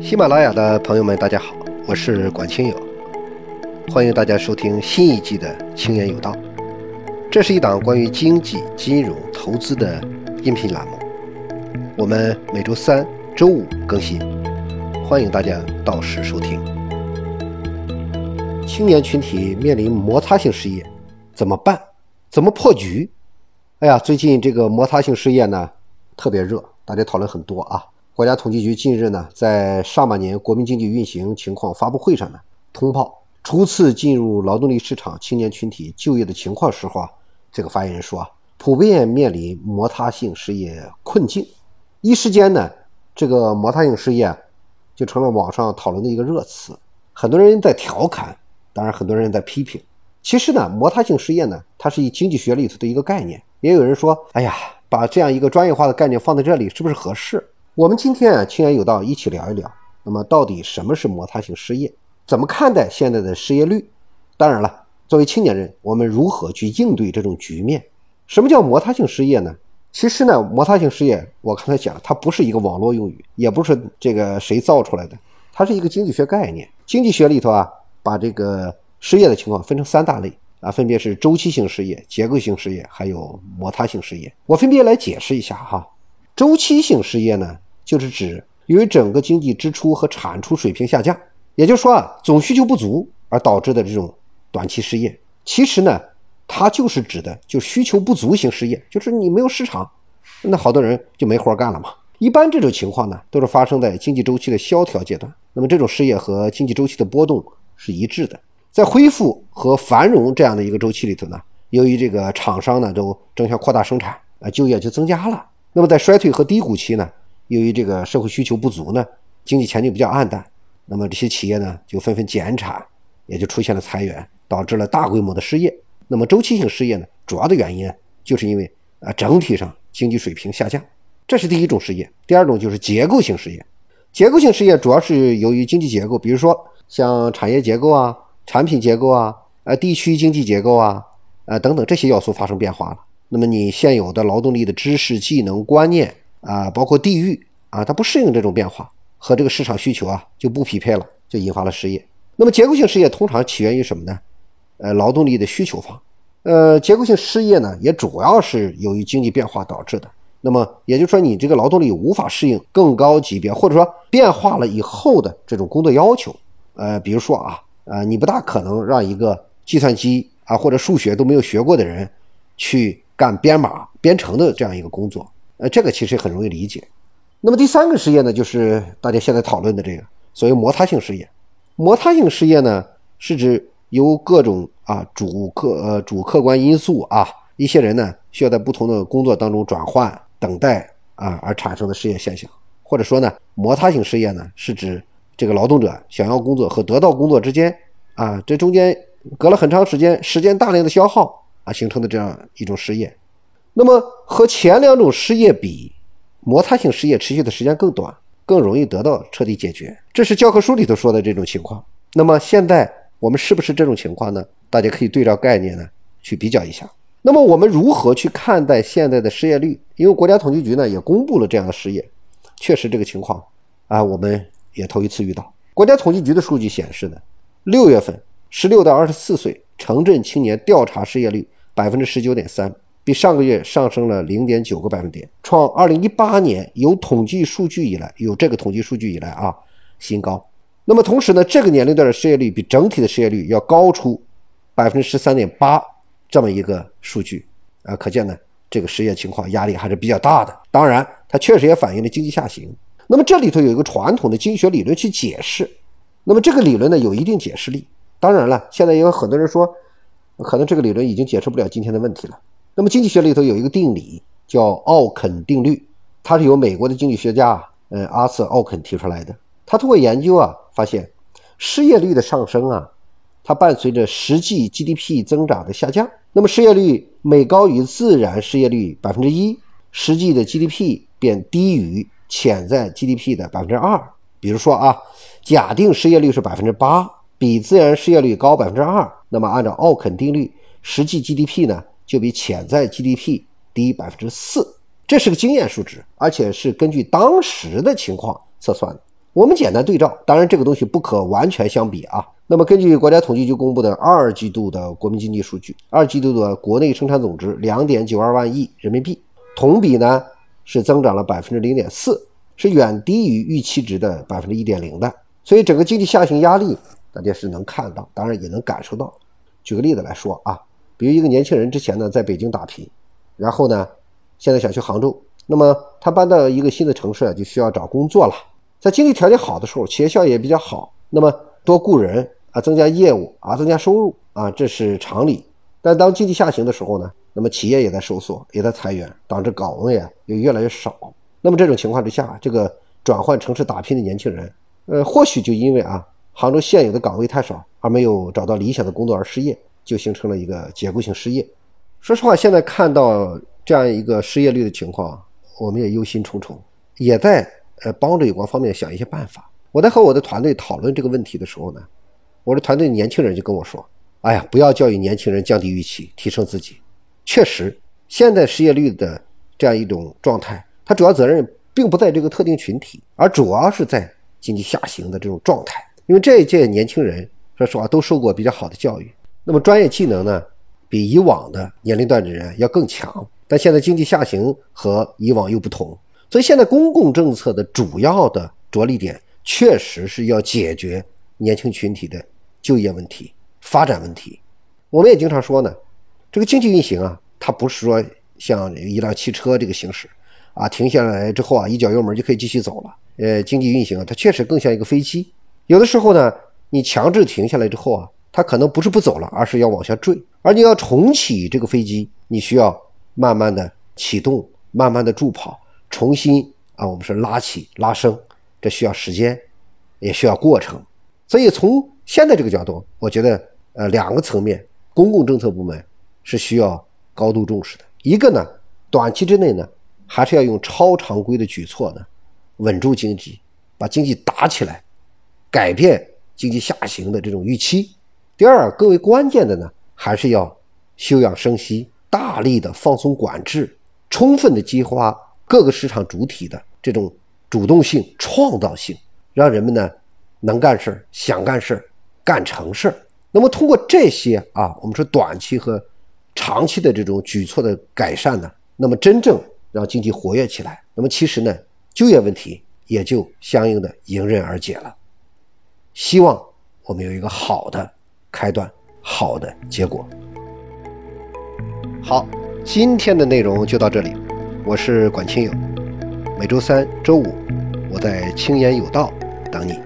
喜马拉雅的朋友们，大家好，我是管清友，欢迎大家收听新一季的《清言有道》。这是一档关于经济、金融、投资的音频栏目，我们每周三、周五更新，欢迎大家到时收听。青年群体面临摩擦性失业，怎么办？怎么破局？哎呀，最近这个摩擦性失业呢，特别热，大家讨论很多啊。国家统计局近日呢，在上半年国民经济运行情况发布会上呢，通报初次进入劳动力市场青年群体就业的情况时候啊，这个发言人说啊，普遍面临摩擦性失业困境。一时间呢，这个摩擦性失业就成了网上讨论的一个热词，很多人在调侃，当然很多人在批评。其实呢，摩擦性失业呢，它是以经济学里头的一个概念。也有人说，哎呀，把这样一个专业化的概念放在这里，是不是合适？我们今天啊，青言有道，一起聊一聊。那么，到底什么是摩擦性失业？怎么看待现在的失业率？当然了，作为青年人，我们如何去应对这种局面？什么叫摩擦性失业呢？其实呢，摩擦性失业，我刚才讲了，它不是一个网络用语，也不是这个谁造出来的，它是一个经济学概念。经济学里头啊，把这个失业的情况分成三大类啊，分别是周期性失业、结构性失业，还有摩擦性失业。我分别来解释一下哈。周期性失业呢，就是指由于整个经济支出和产出水平下降，也就是说啊，总需求不足而导致的这种短期失业。其实呢，它就是指的就需求不足型失业，就是你没有市场，那好多人就没活干了嘛。一般这种情况呢，都是发生在经济周期的萧条阶段。那么这种失业和经济周期的波动是一致的。在恢复和繁荣这样的一个周期里头呢，由于这个厂商呢都争相扩大生产，啊，就业就增加了。那么在衰退和低谷期呢，由于这个社会需求不足呢，经济前景比较暗淡，那么这些企业呢就纷纷减产，也就出现了裁员，导致了大规模的失业。那么周期性失业呢，主要的原因就是因为啊整体上经济水平下降，这是第一种失业。第二种就是结构性失业，结构性失业主要是由于经济结构，比如说像产业结构啊、产品结构啊、呃地区经济结构啊、呃等等这些要素发生变化了。那么你现有的劳动力的知识、技能、观念啊，包括地域啊，它不适应这种变化，和这个市场需求啊就不匹配了，就引发了失业。那么结构性失业通常起源于什么呢？呃，劳动力的需求方。呃，结构性失业呢，也主要是由于经济变化导致的。那么也就是说，你这个劳动力无法适应更高级别，或者说变化了以后的这种工作要求。呃，比如说啊，呃，你不大可能让一个计算机啊或者数学都没有学过的人去。干编码编程的这样一个工作，呃，这个其实很容易理解。那么第三个失业呢，就是大家现在讨论的这个所谓摩擦性失业。摩擦性失业呢，是指由各种啊主客呃主客观因素啊，一些人呢需要在不同的工作当中转换等待啊而产生的失业现象。或者说呢，摩擦性失业呢，是指这个劳动者想要工作和得到工作之间啊，这中间隔了很长时间，时间大量的消耗。啊，形成的这样一种失业，那么和前两种失业比，摩擦性失业持续的时间更短，更容易得到彻底解决。这是教科书里头说的这种情况。那么现在我们是不是这种情况呢？大家可以对照概念呢去比较一下。那么我们如何去看待现在的失业率？因为国家统计局呢也公布了这样的失业，确实这个情况啊，我们也头一次遇到。国家统计局的数据显示呢，六月份十六到二十四岁。城镇青年调查失业率百分之十九点三，比上个月上升了零点九个百分点，创二零一八年有统计数据以来有这个统计数据以来啊新高。那么同时呢，这个年龄段的失业率比整体的失业率要高出百分之十三点八这么一个数据啊，可见呢这个失业情况压力还是比较大的。当然，它确实也反映了经济下行。那么这里头有一个传统的经济学理论去解释，那么这个理论呢有一定解释力。当然了，现在也有很多人说，可能这个理论已经解释不了今天的问题了。那么经济学里头有一个定理叫奥肯定律，它是由美国的经济学家呃阿瑟奥肯提出来的。他通过研究啊，发现失业率的上升啊，它伴随着实际 GDP 增长的下降。那么失业率每高于自然失业率百分之一，实际的 GDP 便低于潜在 GDP 的百分之二。比如说啊，假定失业率是百分之八。比自然失业率高百分之二，那么按照奥肯定律，实际 GDP 呢就比潜在 GDP 低百分之四，这是个经验数值，而且是根据当时的情况测算的。我们简单对照，当然这个东西不可完全相比啊。那么根据国家统计局公布的二季度的国民经济数据，二季度的国内生产总值两点九二万亿人民币，同比呢是增长了百分之零点四，是远低于预期值的百分之一点零的。所以整个经济下行压力，大家是能看到，当然也能感受到。举个例子来说啊，比如一个年轻人之前呢在北京打拼，然后呢现在想去杭州，那么他搬到一个新的城市啊就需要找工作了。在经济条件好的时候，企业效益也比较好，那么多雇人啊，增加业务啊，增加收入啊，这是常理。但当经济下行的时候呢，那么企业也在收缩，也在裁员，导致岗位啊也越来越少。那么这种情况之下，这个转换城市打拼的年轻人，呃，或许就因为啊杭州现有的岗位太少，而没有找到理想的工作而失业，就形成了一个结构性失业。说实话，现在看到这样一个失业率的情况，我们也忧心忡忡，也在。呃，帮着有关方面想一些办法。我在和我的团队讨论这个问题的时候呢，我的团队年轻人就跟我说：“哎呀，不要教育年轻人降低预期，提升自己。”确实，现在失业率的这样一种状态，它主要责任并不在这个特定群体，而主要是在经济下行的这种状态。因为这一届年轻人，说实话都受过比较好的教育，那么专业技能呢，比以往的年龄段的人要更强。但现在经济下行和以往又不同。所以现在公共政策的主要的着力点，确实是要解决年轻群体的就业问题、发展问题。我们也经常说呢，这个经济运行啊，它不是说像一辆汽车这个行驶啊，停下来之后啊，一脚油门就可以继续走了。呃，经济运行啊，它确实更像一个飞机。有的时候呢，你强制停下来之后啊，它可能不是不走了，而是要往下坠。而你要重启这个飞机，你需要慢慢的启动，慢慢的助跑。重新啊，我们是拉起拉升，这需要时间，也需要过程。所以从现在这个角度，我觉得呃两个层面，公共政策部门是需要高度重视的。一个呢，短期之内呢，还是要用超常规的举措呢，稳住经济，把经济打起来，改变经济下行的这种预期。第二，更为关键的呢，还是要休养生息，大力的放松管制，充分的激发。各个市场主体的这种主动性、创造性，让人们呢能干事儿、想干事儿、干成事儿。那么通过这些啊，我们说短期和长期的这种举措的改善呢，那么真正让经济活跃起来，那么其实呢，就业问题也就相应的迎刃而解了。希望我们有一个好的开端，好的结果。好，今天的内容就到这里。我是管清友，每周三、周五，我在青言有道等你。